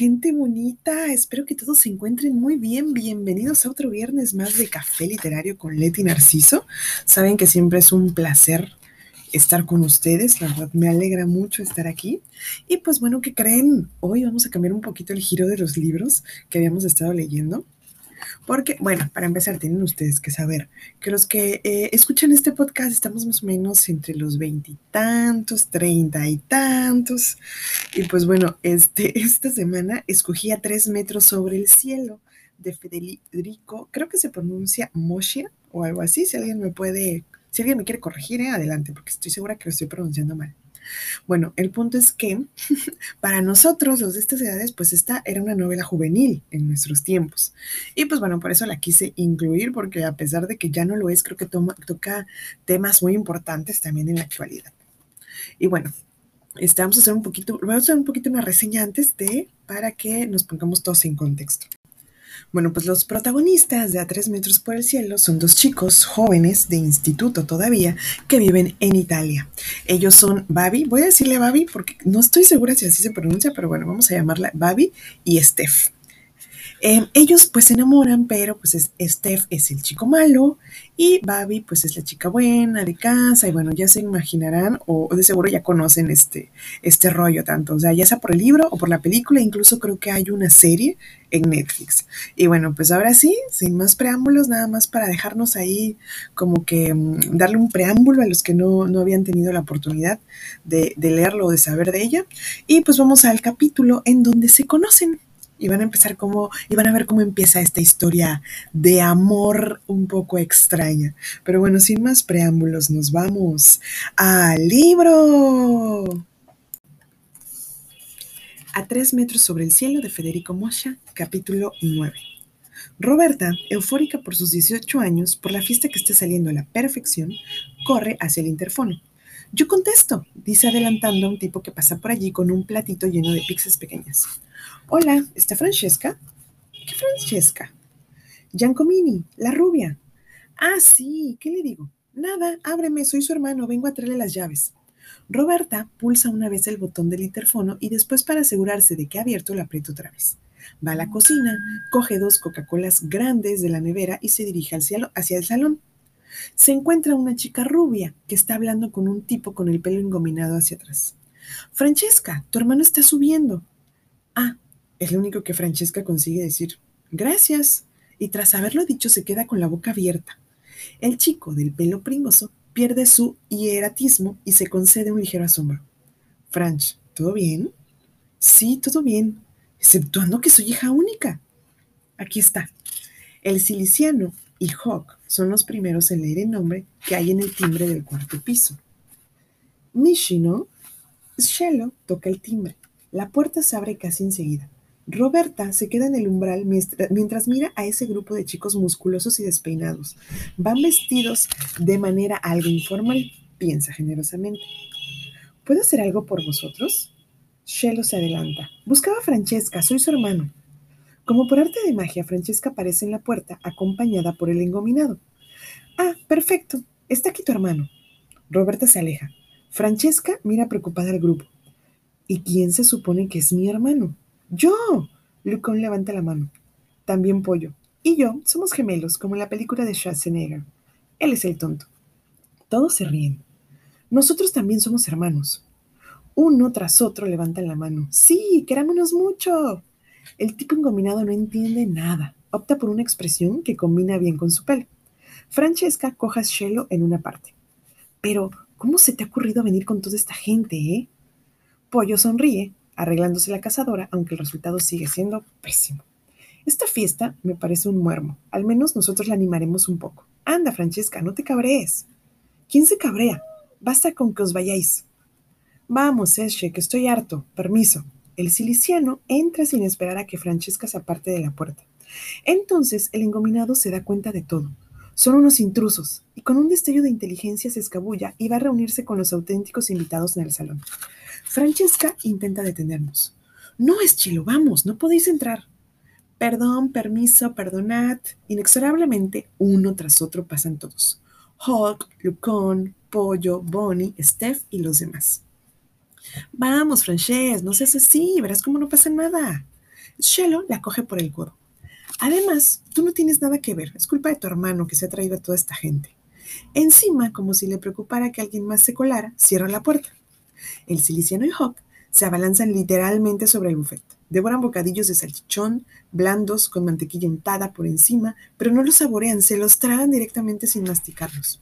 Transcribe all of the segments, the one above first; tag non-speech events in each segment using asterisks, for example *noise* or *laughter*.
gente bonita, espero que todos se encuentren muy bien. Bienvenidos a otro viernes más de Café Literario con Leti Narciso. Saben que siempre es un placer estar con ustedes, la verdad me alegra mucho estar aquí. Y pues bueno, ¿qué creen? Hoy vamos a cambiar un poquito el giro de los libros que habíamos estado leyendo. Porque, bueno, para empezar, tienen ustedes que saber que los que eh, escuchan este podcast estamos más o menos entre los veintitantos, treinta y tantos. Y pues bueno, este, *laughs* esta semana escogí a tres metros sobre el cielo de Federico, creo que se pronuncia Moshia o algo así, si alguien me puede, si alguien me quiere corregir, eh, adelante, porque estoy segura que lo estoy pronunciando mal. Bueno, el punto es que *laughs* para nosotros, los de estas edades, pues esta era una novela juvenil en nuestros tiempos. Y pues bueno, por eso la quise incluir, porque a pesar de que ya no lo es, creo que toca temas muy importantes también en la actualidad. Y bueno, este, vamos a hacer un poquito, vamos a hacer un poquito una reseña antes de, para que nos pongamos todos en contexto. Bueno, pues los protagonistas de A Tres Metros por el Cielo son dos chicos jóvenes de instituto todavía que viven en Italia. Ellos son Babi, voy a decirle Babi porque no estoy segura si así se pronuncia, pero bueno, vamos a llamarla Babi y Steph. Em, ellos pues se enamoran, pero pues es, Steph es el chico malo y Babi pues es la chica buena de casa y bueno, ya se imaginarán o, de seguro ya conocen este, este rollo tanto, o sea, ya sea por el libro o por la película, incluso creo que hay una serie en Netflix. Y bueno, pues ahora sí, sin más preámbulos, nada más para dejarnos ahí como que mm, darle un preámbulo a los que no, habían tenido la oportunidad de leerlo o de saber de ella. Y pues vamos al capítulo en donde se conocen y van a empezar como, y van a ver cómo empieza esta historia de amor un poco extraña. Pero bueno, sin más preámbulos, nos vamos al libro. A tres metros sobre el cielo de Federico Mosha, capítulo 9. Roberta, eufórica por sus 18 años, por la fiesta que está saliendo a la perfección, corre hacia el interfono. Yo contesto, dice adelantando a un tipo que pasa por allí con un platito lleno de pizzas pequeñas. Hola, ¿está Francesca? ¿Qué Francesca? Giancomini, la rubia. Ah, sí, ¿qué le digo? Nada, ábreme, soy su hermano, vengo a traerle las llaves. Roberta pulsa una vez el botón del interfono y después para asegurarse de que ha abierto lo aprieta otra vez. Va a la cocina, coge dos Coca-Colas grandes de la nevera y se dirige hacia el salón. Se encuentra una chica rubia que está hablando con un tipo con el pelo engominado hacia atrás. Francesca, tu hermano está subiendo. Ah, es lo único que Francesca consigue decir. Gracias. Y tras haberlo dicho se queda con la boca abierta. El chico del pelo pringoso pierde su hieratismo y se concede un ligero asombro. Franch, ¿todo bien? Sí, todo bien, exceptuando que soy hija única. Aquí está. El siliciano y Hawk son los primeros en leer el nombre que hay en el timbre del cuarto piso. Mishino, Shelo toca el timbre. La puerta se abre casi enseguida. Roberta se queda en el umbral mientras mira a ese grupo de chicos musculosos y despeinados. Van vestidos de manera algo informal, piensa generosamente. ¿Puedo hacer algo por vosotros? Shelo se adelanta. Buscaba a Francesca, soy su hermano. Como por arte de magia, Francesca aparece en la puerta, acompañada por el engominado. Ah, perfecto. Está aquí tu hermano. Roberta se aleja. Francesca mira preocupada al grupo. ¿Y quién se supone que es mi hermano? Yo. Lucón levanta la mano. También Pollo. Y yo somos gemelos, como en la película de Schwarzenegger. Él es el tonto. Todos se ríen. Nosotros también somos hermanos. Uno tras otro levantan la mano. Sí, querámonos mucho. El tipo engominado no entiende nada. Opta por una expresión que combina bien con su pelo. Francesca coja Shelo en una parte. Pero, ¿cómo se te ha ocurrido venir con toda esta gente, eh? Pollo sonríe arreglándose la cazadora, aunque el resultado sigue siendo pésimo. Esta fiesta me parece un muermo. Al menos nosotros la animaremos un poco. Anda, Francesca, no te cabrees. ¿Quién se cabrea? Basta con que os vayáis. Vamos, Esche, que estoy harto. Permiso. El siliciano entra sin esperar a que Francesca se aparte de la puerta. Entonces el engominado se da cuenta de todo. Son unos intrusos, y con un destello de inteligencia se escabulla y va a reunirse con los auténticos invitados en el salón. Francesca intenta detenernos. No, es chilo, vamos, no podéis entrar. Perdón, permiso, perdonad. Inexorablemente, uno tras otro pasan todos. Hawk, Lucón, Pollo, Bonnie, Steph y los demás. Vamos, Frances, no seas así, verás cómo no pasa nada. Shelo la coge por el codo. Además, tú no tienes nada que ver. Es culpa de tu hermano que se ha traído a toda esta gente. Encima, como si le preocupara que alguien más se colara, cierra la puerta. El siliciano y Hawk se abalanzan literalmente sobre el buffet. Devoran bocadillos de salchichón, blandos, con mantequilla untada por encima, pero no los saborean, se los tragan directamente sin masticarlos.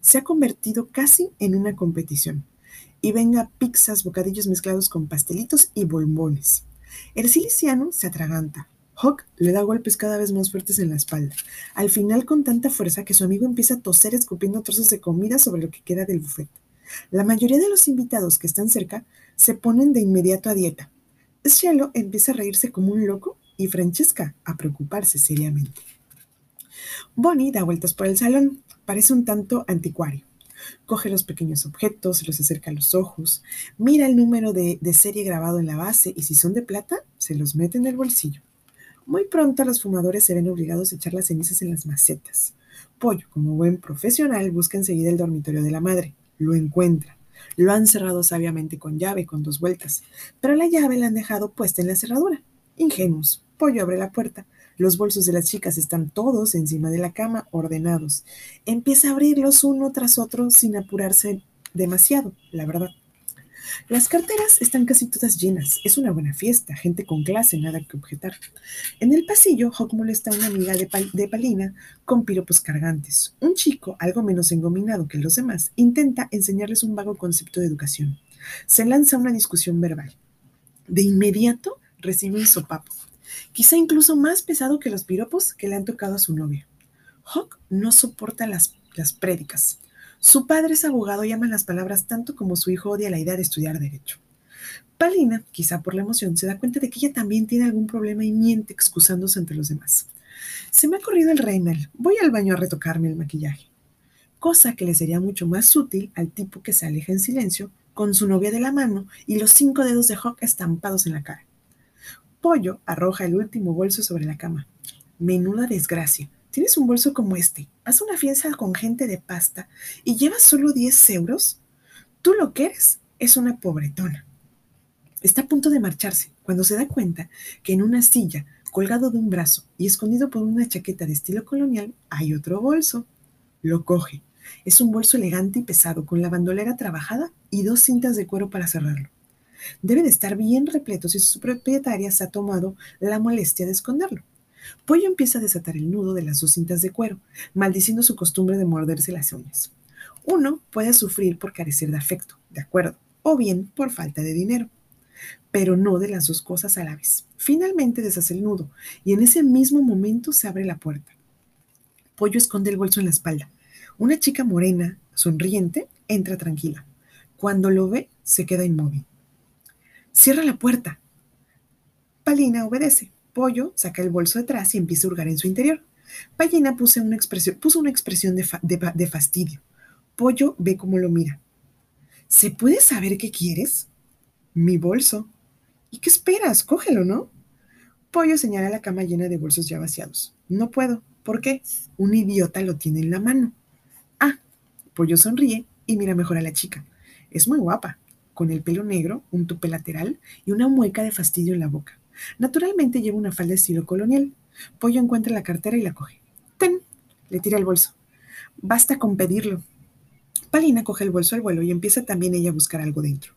Se ha convertido casi en una competición. Y venga pizzas, bocadillos mezclados con pastelitos y bombones. El siliciano se atraganta. Hawk le da golpes cada vez más fuertes en la espalda, al final con tanta fuerza que su amigo empieza a toser escupiendo trozos de comida sobre lo que queda del buffet. La mayoría de los invitados que están cerca se ponen de inmediato a dieta. Cielo empieza a reírse como un loco y Francesca a preocuparse seriamente. Bonnie da vueltas por el salón, parece un tanto anticuario. Coge los pequeños objetos, los acerca a los ojos, mira el número de, de, serie grabado en la base y si son de plata, se los mete en el bolsillo. Muy pronto los fumadores se ven obligados a echar las cenizas en las macetas. Pollo, como buen profesional, busca enseguida el dormitorio de la madre. Lo encuentra. Lo han cerrado sabiamente con llave, con dos vueltas, pero la llave la han dejado puesta en la cerradura. Ingenuos. Pollo abre la puerta. Los bolsos de las chicas están todos encima de la cama, ordenados. Empieza a abrirlos uno tras otro sin apurarse demasiado, la verdad. Las carteras están casi todas llenas. Es una buena fiesta, gente con clase, nada que objetar. En el pasillo, Hawk molesta a una amiga de, de Palina con piropos cargantes. Un chico, algo menos engominado que los demás, intenta enseñarles un vago concepto de educación. Se lanza una discusión verbal. De inmediato recibe un sopapo, quizá incluso más pesado que los piropos que le han tocado a su novia. Hawk no soporta las, las prédicas. Su padre es abogado y ama las palabras tanto como su hijo odia la idea de estudiar derecho. Palina, quizá por la emoción, se da cuenta de que ella también tiene algún problema y miente excusándose ante los demás. Se me ha corrido el reynal. Voy al baño a retocarme el maquillaje. Cosa que le sería mucho más útil al tipo que se aleja en silencio con su novia de la mano y los cinco dedos de Hawk estampados en la cara. Pollo arroja el último bolso sobre la cama. Menuda desgracia. ¿Tienes un bolso como este? Haz una fiesta con gente de pasta y llevas solo 10 euros. Tú lo que eres es una pobretona. Está a punto de marcharse cuando se da cuenta que en una silla, colgado de un brazo y escondido por una chaqueta de estilo colonial, hay otro bolso. Lo coge. Es un bolso elegante y pesado, con la bandolera trabajada y dos cintas de cuero para cerrarlo. Debe de estar bien repleto si su propietaria se ha tomado la molestia de esconderlo. Pollo empieza a desatar el nudo de las dos cintas de cuero, maldiciendo su costumbre de morderse las uñas. Uno puede sufrir por carecer de afecto, de acuerdo, o bien por falta de dinero, pero no de las dos cosas a la vez. Finalmente deshace el nudo y en ese mismo momento se abre la puerta. Pollo esconde el bolso en la espalda. Una chica morena, sonriente, entra tranquila. Cuando lo ve, se queda inmóvil. Cierra la puerta. Palina obedece. Pollo saca el bolso detrás y empieza a hurgar en su interior. Pallina puso una expresión, puso una expresión de, de fastidio. Pollo ve cómo lo mira. ¿Se puede saber qué quieres? Mi bolso. ¿Y qué esperas? Cógelo, ¿no? Pollo señala la cama llena de bolsos ya vaciados. No puedo. ¿Por qué? Un idiota lo tiene en la mano. Ah, Pollo sonríe y mira mejor a la chica. Es muy guapa, con el pelo negro, un tupe lateral y una mueca de fastidio en la boca. Naturalmente lleva una falda estilo colonial. Pollo encuentra la cartera y la coge. ¡Ten! Le tira el bolso. Basta con pedirlo. Palina coge el bolso al vuelo y empieza también ella a buscar algo dentro.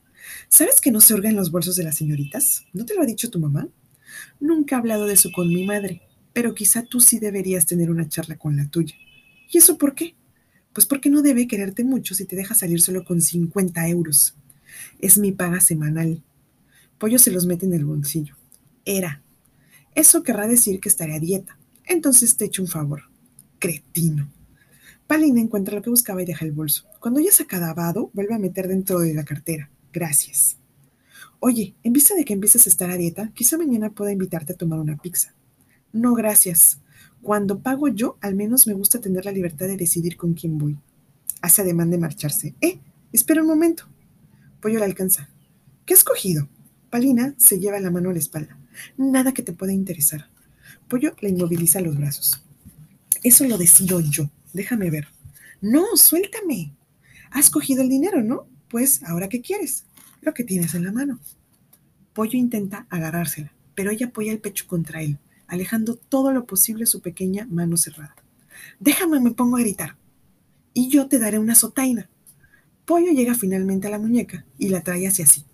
¿Sabes que no se hurga en los bolsos de las señoritas? ¿No te lo ha dicho tu mamá? Nunca he hablado de eso con mi madre, pero quizá tú sí deberías tener una charla con la tuya. ¿Y eso por qué? Pues porque no debe quererte mucho si te deja salir solo con 50 euros. Es mi paga semanal. Pollo se los mete en el bolsillo era. Eso querrá decir que estaré a dieta. Entonces te echo un favor. Cretino. Palina encuentra lo que buscaba y deja el bolso. Cuando ya se ha acabado, vuelve a meter dentro de la cartera. Gracias. Oye, en vista de que empieces a estar a dieta, quizá mañana pueda invitarte a tomar una pizza. No, gracias. Cuando pago yo, al menos me gusta tener la libertad de decidir con quién voy. Hace ademán de marcharse. Eh, espera un momento. Pollo la alcanza. ¿Qué has cogido? Palina se lleva la mano a la espalda. Nada que te pueda interesar. Pollo le inmoviliza los brazos. Eso lo decido yo. Déjame ver. No, suéltame. Has cogido el dinero, ¿no? Pues, ¿ahora qué quieres? Lo que tienes en la mano. Pollo intenta agarrársela, pero ella apoya el pecho contra él, alejando todo lo posible su pequeña mano cerrada. Déjame, me pongo a gritar. Y yo te daré una sotaina. Pollo llega finalmente a la muñeca y la trae hacia sí.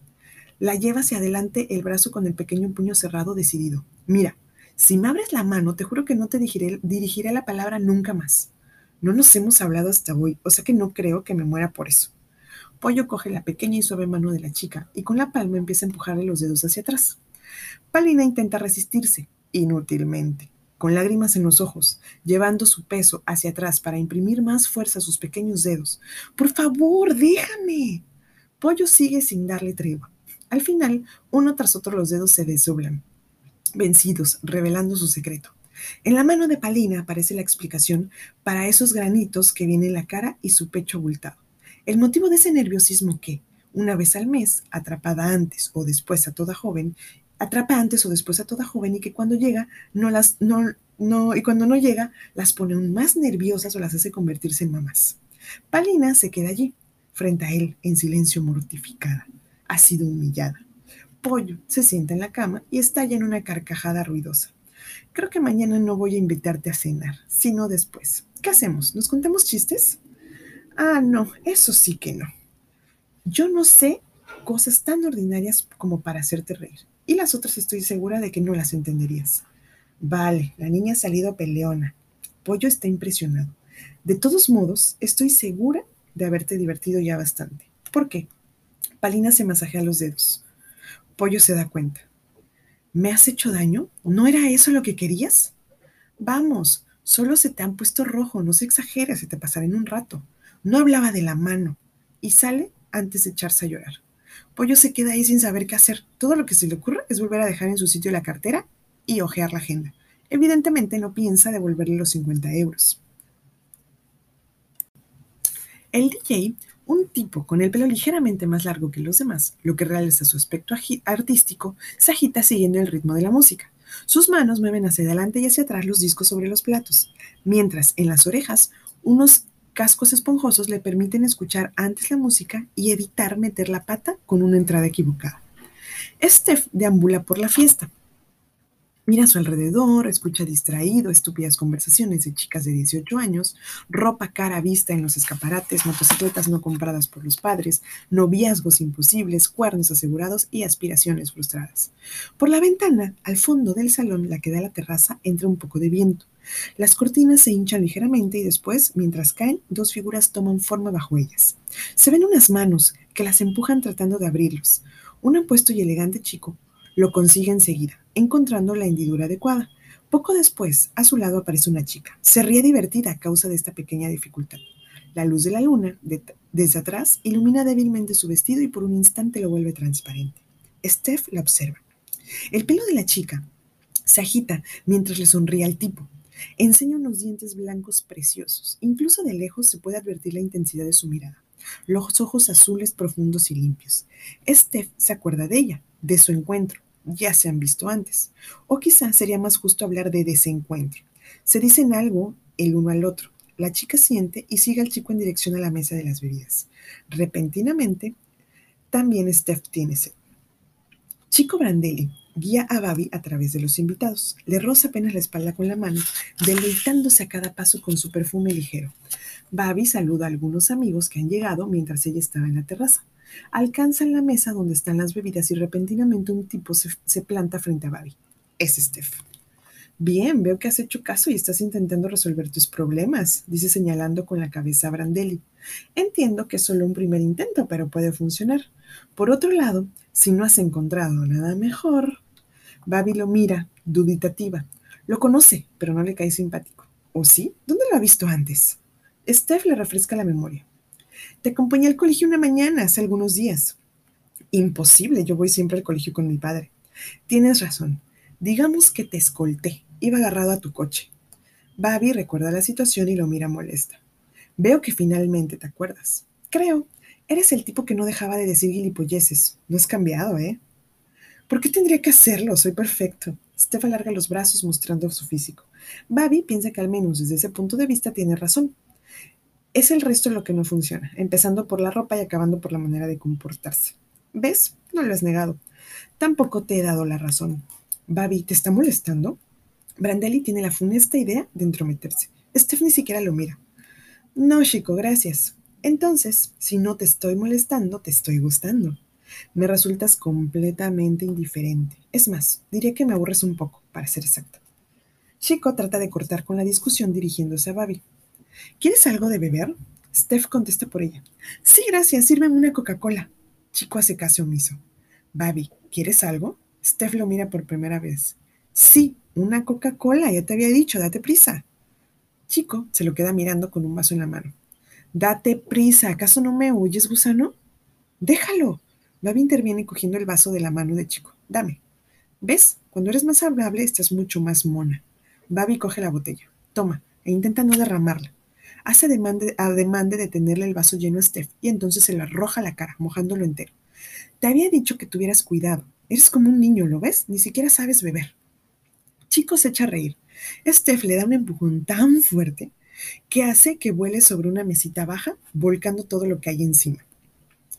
La lleva hacia adelante el brazo con el pequeño puño cerrado decidido. Mira, si me abres la mano, te juro que no te dirigiré, dirigiré la palabra nunca más. No nos hemos hablado hasta hoy, o sea que no creo que me muera por eso. Pollo coge la pequeña y suave mano de la chica y con la palma empieza a empujarle los dedos hacia atrás. Palina intenta resistirse, inútilmente, con lágrimas en los ojos, llevando su peso hacia atrás para imprimir más fuerza a sus pequeños dedos. Por favor, déjame. Pollo sigue sin darle tregua. Al final, uno tras otro los dedos se desdoblan, vencidos, revelando su secreto. En la mano de Palina aparece la explicación para esos granitos que vienen en la cara y su pecho abultado. El motivo de ese nerviosismo que, una vez al mes, atrapada antes o después a toda joven, atrapa antes o después a toda joven y que cuando llega no las no no y cuando no llega las pone aún más nerviosas o las hace convertirse en mamás. Palina se queda allí, frente a él, en silencio mortificada. Ha sido humillada. Pollo se sienta en la cama y estalla en una carcajada ruidosa. Creo que mañana no voy a invitarte a cenar, sino después. ¿Qué hacemos? ¿Nos contamos chistes? Ah, no, eso sí que no. Yo no sé cosas tan ordinarias como para hacerte reír y las otras estoy segura de que no las entenderías. Vale, la niña ha salido peleona. Pollo está impresionado. De todos modos, estoy segura de haberte divertido ya bastante. ¿Por qué? Palina se masajea los dedos. Pollo se da cuenta. ¿Me has hecho daño? ¿No era eso lo que querías? Vamos, solo se te han puesto rojo, no se exagera, se te pasará en un rato. No hablaba de la mano. Y sale antes de echarse a llorar. Pollo se queda ahí sin saber qué hacer. Todo lo que se le ocurre es volver a dejar en su sitio la cartera y ojear la agenda. Evidentemente no piensa devolverle los 50 euros. El DJ, un tipo con el pelo ligeramente más largo que los demás, lo que realza su aspecto artístico, se agita siguiendo el ritmo de la música. Sus manos mueven hacia adelante y hacia atrás los discos sobre los platos, mientras en las orejas unos cascos esponjosos le permiten escuchar antes la música y evitar meter la pata con una entrada equivocada. Steph deambula por la fiesta. Mira a su alrededor, escucha distraído estúpidas conversaciones de chicas de 18 años, ropa cara vista en los escaparates, motocicletas no compradas por los padres, noviazgos imposibles, cuernos asegurados y aspiraciones frustradas. Por la ventana, al fondo del salón, la que da la terraza, entra un poco de viento. Las cortinas se hinchan ligeramente y después, mientras caen, dos figuras toman forma bajo ellas. Se ven unas manos que las empujan tratando de abrirlos. Un apuesto y elegante chico lo consigue enseguida, encontrando la hendidura adecuada. Poco después, a su lado aparece una chica. Se ríe divertida a causa de esta pequeña dificultad. La luz de la luna, desde atrás, ilumina débilmente su vestido y por un instante lo vuelve transparente. Steph la observa. El pelo de la chica se agita mientras le sonríe al tipo. Enseña unos dientes blancos preciosos. Incluso de lejos se puede advertir la intensidad de su mirada. Los ojos azules profundos y limpios. Steph se acuerda de ella, de su encuentro. Ya se han visto antes. O quizá sería más justo hablar de desencuentro. Se dicen algo el uno al otro. La chica siente y sigue al chico en dirección a la mesa de las bebidas. Repentinamente, también Steph tiene sed. Chico Brandelli guía a Babi a través de los invitados. Le roza apenas la espalda con la mano, deleitándose a cada paso con su perfume ligero. Babi saluda a algunos amigos que han llegado mientras ella estaba en la terraza. Alcanzan la mesa donde están las bebidas y repentinamente un tipo se, se planta frente a Babi. Es Steph. Bien, veo que has hecho caso y estás intentando resolver tus problemas, dice señalando con la cabeza a Brandelli. Entiendo que es solo un primer intento, pero puede funcionar. Por otro lado, si no has encontrado nada mejor, Babi lo mira, dubitativa. Lo conoce, pero no le cae simpático. ¿O sí? ¿Dónde lo ha visto antes? Steph le refresca la memoria. Te acompañé al colegio una mañana, hace algunos días. Imposible, yo voy siempre al colegio con mi padre. Tienes razón. Digamos que te escolté. Iba agarrado a tu coche. Babi recuerda la situación y lo mira molesta. Veo que finalmente te acuerdas. Creo. Eres el tipo que no dejaba de decir gilipolleces. No has cambiado, ¿eh? ¿Por qué tendría que hacerlo? Soy perfecto. Steph alarga los brazos mostrando su físico. Babi piensa que al menos desde ese punto de vista tiene razón. Es el resto lo que no funciona, empezando por la ropa y acabando por la manera de comportarse. ¿Ves? No lo has negado. Tampoco te he dado la razón. Babi, ¿te está molestando? Brandelli tiene la funesta idea de entrometerse. Steph ni siquiera lo mira. No, chico, gracias. Entonces, si no te estoy molestando, te estoy gustando. Me resultas completamente indiferente. Es más, diría que me aburres un poco, para ser exacto. Chico trata de cortar con la discusión dirigiéndose a Babi. ¿Quieres algo de beber? Steph contesta por ella. Sí, gracias, sírveme una Coca-Cola. Chico hace caso omiso. Babi, ¿quieres algo? Steph lo mira por primera vez. Sí, una Coca-Cola, ya te había dicho, date prisa. Chico se lo queda mirando con un vaso en la mano. Date prisa, ¿acaso no me huyes, gusano? Déjalo. Babi interviene cogiendo el vaso de la mano de Chico. Dame. ¿Ves? Cuando eres más amable estás mucho más mona. Babi coge la botella. Toma, e intenta no derramarla. Hace ademán de, de tenerle el vaso lleno a Steph y entonces se lo arroja a la cara, mojándolo entero. Te había dicho que tuvieras cuidado. Eres como un niño, ¿lo ves? Ni siquiera sabes beber. Chico se echa a reír. Steph le da un empujón tan fuerte que hace que vuele sobre una mesita baja, volcando todo lo que hay encima.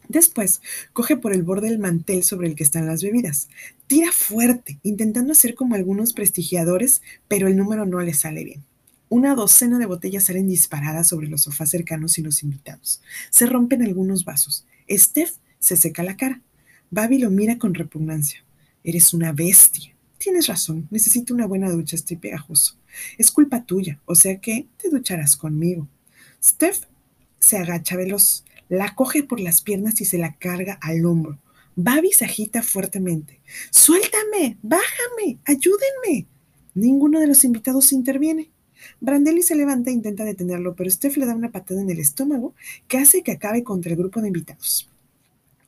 Después, coge por el borde del mantel sobre el que están las bebidas. Tira fuerte, intentando hacer como algunos prestigiadores, pero el número no le sale bien. Una docena de botellas salen disparadas sobre los sofás cercanos y los invitados. Se rompen algunos vasos. Steph se seca la cara. Babi lo mira con repugnancia. Eres una bestia. Tienes razón, necesito una buena ducha, estoy pegajoso. Es culpa tuya, o sea que te ducharás conmigo. Steph se agacha veloz, la coge por las piernas y se la carga al hombro. Babi se agita fuertemente. ¡Suéltame! ¡Bájame! ¡Ayúdenme! Ninguno de los invitados interviene. Brandelli se levanta e intenta detenerlo, pero Steph le da una patada en el estómago que hace que acabe contra el grupo de invitados.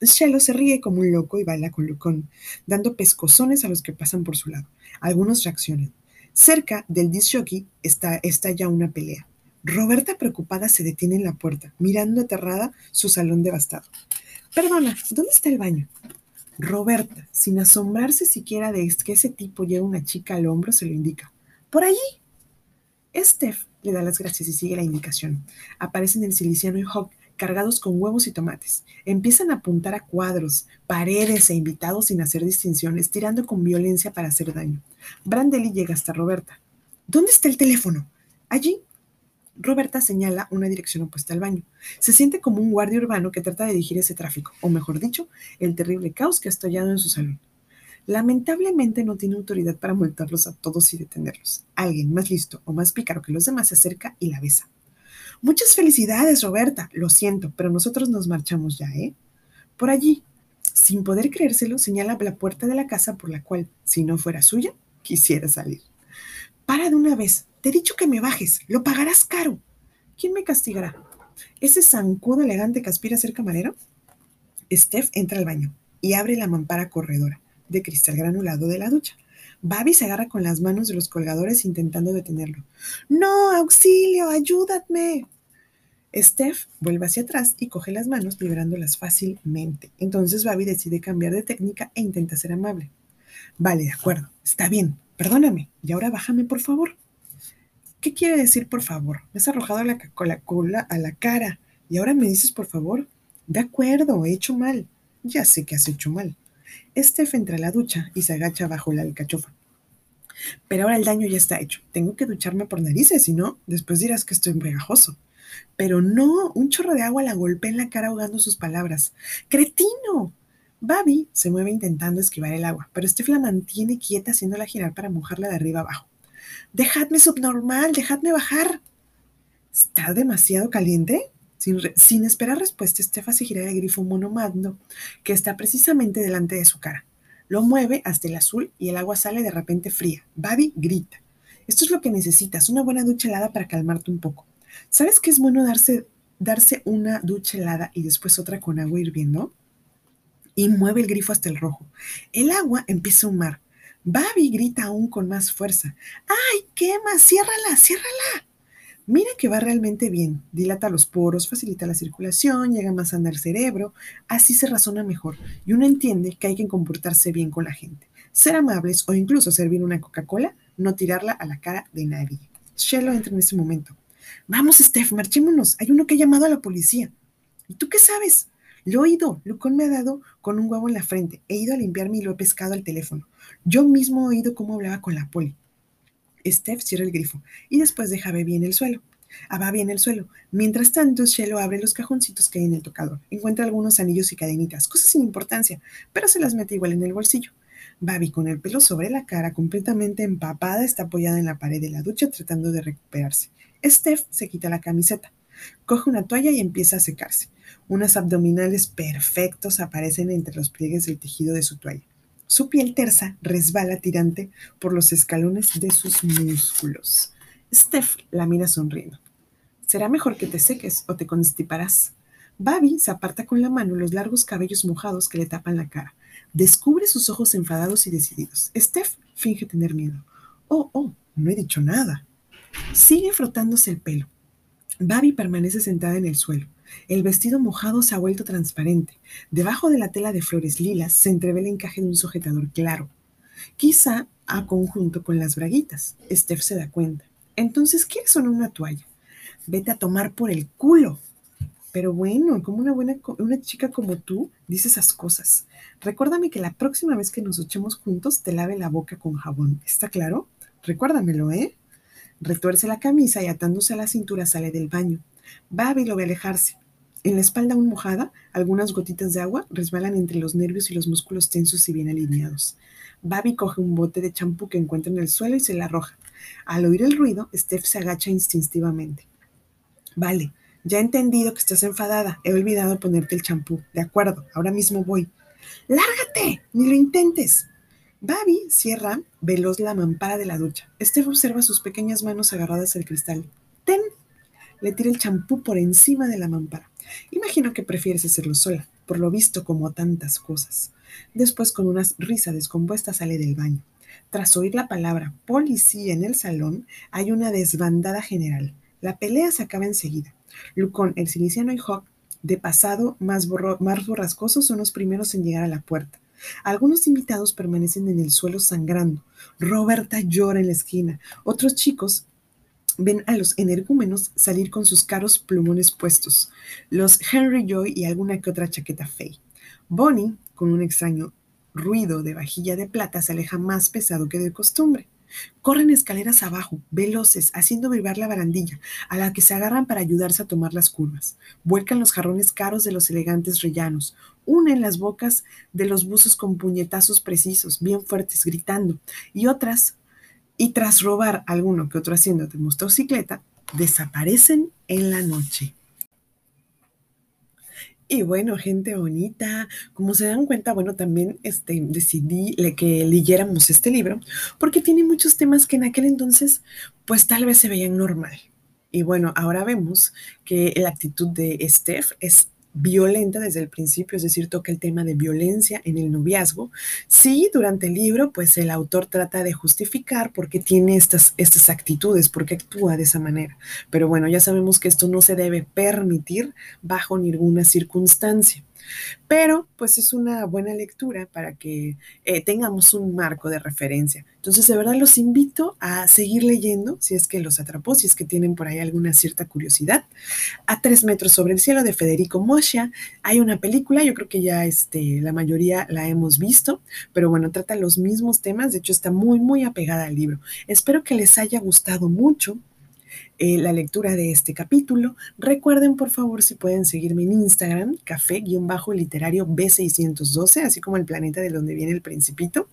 Shelo se ríe como un loco y baila con Lucón, dando pescozones a los que pasan por su lado. Algunos reaccionan. Cerca del disc jockey está, está ya una pelea. Roberta preocupada se detiene en la puerta, mirando aterrada su salón devastado. Perdona, ¿dónde está el baño? Roberta, sin asombrarse siquiera de que ese tipo lleva una chica al hombro, se lo indica. Por allí. Steph le da las gracias y sigue la indicación. Aparecen el Siliciano y Hawk cargados con huevos y tomates. Empiezan a apuntar a cuadros, paredes e invitados sin hacer distinciones, tirando con violencia para hacer daño. Brandelli llega hasta Roberta. ¿Dónde está el teléfono? Allí. Roberta señala una dirección opuesta al baño. Se siente como un guardia urbano que trata de dirigir ese tráfico, o mejor dicho, el terrible caos que ha estallado en su salón. Lamentablemente no tiene autoridad para multarlos a todos y detenerlos. Alguien más listo o más pícaro que los demás se acerca y la besa. Muchas felicidades, Roberta. Lo siento, pero nosotros nos marchamos ya, ¿eh? Por allí, sin poder creérselo, señala la puerta de la casa por la cual, si no fuera suya, quisiera salir. Para de una vez. Te he dicho que me bajes. Lo pagarás caro. ¿Quién me castigará? ¿Ese zancudo elegante que aspira a ser camarero? Steph entra al baño y abre la mampara corredora de cristal granulado de la ducha. Babi se agarra con las manos de los colgadores intentando detenerlo. ¡No! ¡Auxilio! ¡Ayúdame! Steph vuelve hacia atrás y coge las manos liberándolas fácilmente. Entonces Babi decide cambiar de técnica e intenta ser amable. Vale, de acuerdo, está bien, perdóname. Y ahora bájame, por favor. ¿Qué quiere decir por favor? Me has arrojado la Coca-Cola a la cara y ahora me dices por favor. De acuerdo, he hecho mal. Ya sé que has hecho mal. Steph entra a la ducha y se agacha bajo la alcachofa. Pero ahora el daño ya está hecho. Tengo que ducharme por narices, si no, después dirás que estoy pegajoso. Pero no, un chorro de agua la golpea en la cara ahogando sus palabras. ¡Cretino! Babi se mueve intentando esquivar el agua, pero Steph la mantiene quieta haciéndola girar para mojarla de arriba abajo. ¡Dejadme subnormal! ¡Dejadme bajar! ¿Está demasiado caliente? Sin, esperar respuesta, Estefa se gira el grifo monomando que está precisamente delante de su cara. Lo mueve hasta el azul y el agua sale de repente fría. Babi grita. Esto es lo que necesitas, una buena ducha helada para calmarte un poco. ¿Sabes qué es bueno darse, darse una ducha helada y después otra con agua hirviendo? Y mueve el grifo hasta el rojo. El agua empieza a humar. Babi grita aún con más fuerza. ¡Ay, quema! ¡Ciérrala! ¡Ciérrala! Mira que va realmente bien, dilata los poros, facilita la circulación, llega más sano al cerebro, así se razona mejor y uno entiende que hay que comportarse bien con la gente, ser amables o incluso servir una Coca-Cola, no tirarla a la cara de nadie. Shelo entra en ese momento. Vamos, Steph, marchémonos, hay uno que ha llamado a la policía. ¿Y tú qué sabes? Lo he oído, Lucón me ha dado con un huevo en la frente. He ido a limpiarme y lo he pescado al teléfono. Yo mismo he oído cómo hablaba con la poli. Steph cierra el grifo y después deja a Baby en el suelo. A Baby en el suelo. Mientras tanto, Shelo abre los cajoncitos que hay en el tocador. Encuentra algunos anillos y cadenitas, cosas sin importancia, pero se las mete igual en el bolsillo. Babi, con el pelo sobre la cara, completamente empapada, está apoyada en la pared de la ducha tratando de recuperarse. Steph se quita la camiseta, coge una toalla y empieza a secarse. Unas abdominales perfectos aparecen entre los pliegues del tejido de su toalla. Su piel tersa resbala tirante por los escalones de sus músculos. Steph la mira sonriendo. Será mejor que te seques o te constiparás. Babi se aparta con la mano los largos cabellos mojados que le tapan la cara. Descubre sus ojos enfadados y decididos. Steph finge tener miedo. Oh, oh, no he dicho nada. Sigue frotándose el pelo. Babi permanece sentada en el suelo. El vestido mojado se ha vuelto transparente. Debajo de la tela de flores lilas se entrevé el encaje de un sujetador claro. Quizá a conjunto con las braguitas. Steph se da cuenta. Entonces, ¿quieres o no una toalla? Vete a tomar por el culo. Pero bueno, como una buena una chica como tú dice esas cosas. Recuérdame que la próxima vez que nos echemos juntos te lave la boca con jabón. ¿Está claro? Recuérdamelo, ¿eh? Retuerce la camisa y atándose a la cintura sale del baño. Babi lo ve alejarse. En la espalda aún mojada, algunas gotitas de agua resbalan entre los nervios y los músculos tensos y bien alineados. Babi coge un bote de champú que encuentra en el suelo y se la arroja. Al oír el ruido, Steph se agacha instintivamente. Vale, ya he entendido que estás enfadada. He olvidado ponerte el champú. De acuerdo, ahora mismo voy. ¡Lárgate! ¡Ni lo intentes! Babi cierra veloz la mampara de la ducha. Steph observa sus pequeñas manos agarradas al cristal. ¡Ten! Le tira el champú por encima de la mampara. Imagino que prefieres hacerlo sola, por lo visto como tantas cosas. Después, con una risa descompuesta, sale del baño. Tras oír la palabra policía en el salón, hay una desbandada general. La pelea se acaba enseguida. Lucón, el ciliciano y Hawk, de pasado más, más borrascosos, son los primeros en llegar a la puerta. Algunos invitados permanecen en el suelo sangrando. Roberta llora en la esquina. Otros chicos ven a los energúmenos salir con sus caros plumones puestos. Los Henry Joy y alguna que otra chaqueta fey. Bonnie, con un extraño ruido de vajilla de plata, se aleja más pesado que de costumbre. Corren escaleras abajo, veloces, haciendo vibrar la barandilla, a la que se agarran para ayudarse a tomar las curvas. Vuelcan los jarrones caros de los elegantes rellanos, unen las bocas de los buzos con puñetazos precisos, bien fuertes, gritando, y otras, y tras robar alguno que otro haciendo de motocicleta, desaparecen en la noche. Y bueno, gente bonita, como se dan cuenta, bueno, también este, decidí que leyéramos este libro porque tiene muchos temas que en aquel entonces pues tal vez se veían normal. Y bueno, ahora vemos que la actitud de Steph es violenta desde el principio, es decir, toca el tema de violencia en el noviazgo. Sí, durante el libro, pues el autor trata de justificar por qué tiene estas, estas actitudes, por qué actúa de esa manera. Pero bueno, ya sabemos que esto no se debe permitir bajo ninguna circunstancia. Pero pues es una buena lectura para que eh, tengamos un marco de referencia. Entonces, de verdad los invito a seguir leyendo, si es que los atrapó, si es que tienen por ahí alguna cierta curiosidad. A tres metros sobre el cielo de Federico Moscia. Hay una película, yo creo que ya este, la mayoría la hemos visto, pero bueno, trata los mismos temas, de hecho está muy, muy apegada al libro. Espero que les haya gustado mucho. Eh, la lectura de este capítulo. Recuerden, por favor, si pueden seguirme en Instagram, café-literario B612, así como el planeta de donde viene el principito.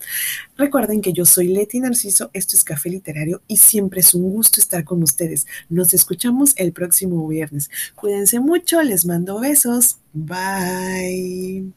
Recuerden que yo soy Leti Narciso, esto es Café Literario y siempre es un gusto estar con ustedes. Nos escuchamos el próximo viernes. Cuídense mucho, les mando besos. Bye.